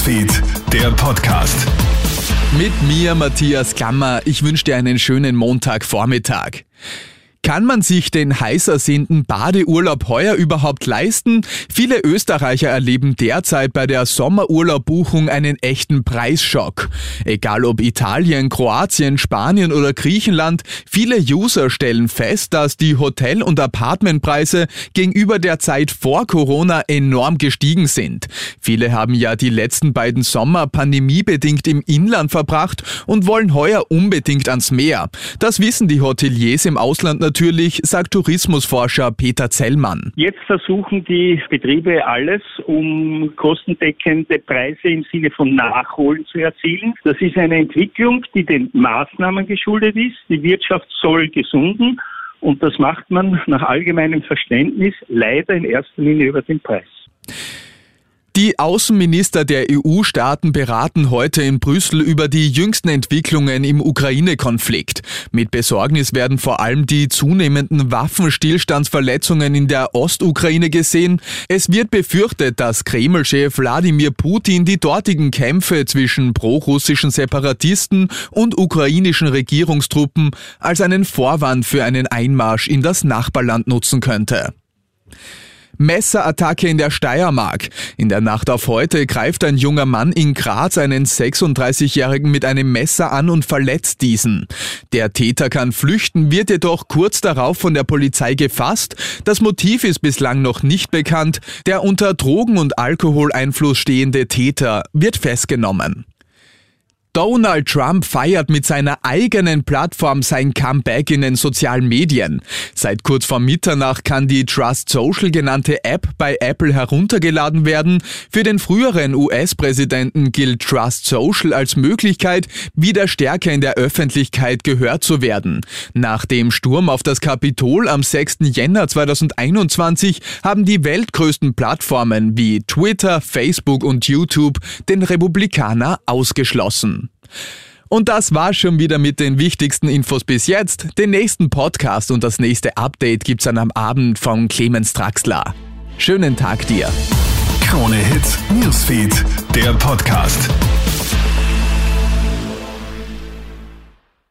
Newsfeed, der Podcast. Mit mir, Matthias Klammer. Ich wünsche dir einen schönen Montagvormittag. Kann man sich den heiß ersehnten Badeurlaub heuer überhaupt leisten? Viele Österreicher erleben derzeit bei der Sommerurlaubbuchung einen echten Preisschock. Egal ob Italien, Kroatien, Spanien oder Griechenland, viele User stellen fest, dass die Hotel- und Apartmentpreise gegenüber der Zeit vor Corona enorm gestiegen sind. Viele haben ja die letzten beiden Sommer pandemiebedingt im Inland verbracht und wollen heuer unbedingt ans Meer. Das wissen die Hoteliers im Ausland natürlich, sagt Tourismusforscher Peter Zellmann. Jetzt versuchen die Betriebe alles, um kostendeckende Preise im Sinne von Nachholen zu erzielen. Das ist eine Entwicklung, die den Maßnahmen geschuldet ist. Die Wirtschaft soll gesunden und das macht man nach allgemeinem Verständnis leider in erster Linie über den Preis. Die Außenminister der EU-Staaten beraten heute in Brüssel über die jüngsten Entwicklungen im Ukraine-Konflikt. Mit Besorgnis werden vor allem die zunehmenden Waffenstillstandsverletzungen in der Ostukraine gesehen. Es wird befürchtet, dass Kreml-Chef Wladimir Putin die dortigen Kämpfe zwischen pro-russischen Separatisten und ukrainischen Regierungstruppen als einen Vorwand für einen Einmarsch in das Nachbarland nutzen könnte. Messerattacke in der Steiermark. In der Nacht auf heute greift ein junger Mann in Graz einen 36-Jährigen mit einem Messer an und verletzt diesen. Der Täter kann flüchten, wird jedoch kurz darauf von der Polizei gefasst. Das Motiv ist bislang noch nicht bekannt. Der unter Drogen- und Alkoholeinfluss stehende Täter wird festgenommen. Donald Trump feiert mit seiner eigenen Plattform sein Comeback in den sozialen Medien. Seit kurz vor Mitternacht kann die Trust Social genannte App bei Apple heruntergeladen werden. Für den früheren US-Präsidenten gilt Trust Social als Möglichkeit, wieder stärker in der Öffentlichkeit gehört zu werden. Nach dem Sturm auf das Kapitol am 6. Jänner 2021 haben die weltgrößten Plattformen wie Twitter, Facebook und YouTube den Republikaner ausgeschlossen. Und das war schon wieder mit den wichtigsten Infos bis jetzt. Den nächsten Podcast und das nächste Update gibt's dann am Abend von Clemens Draxler. Schönen Tag dir. Krone Hits, Newsfeed, der Podcast.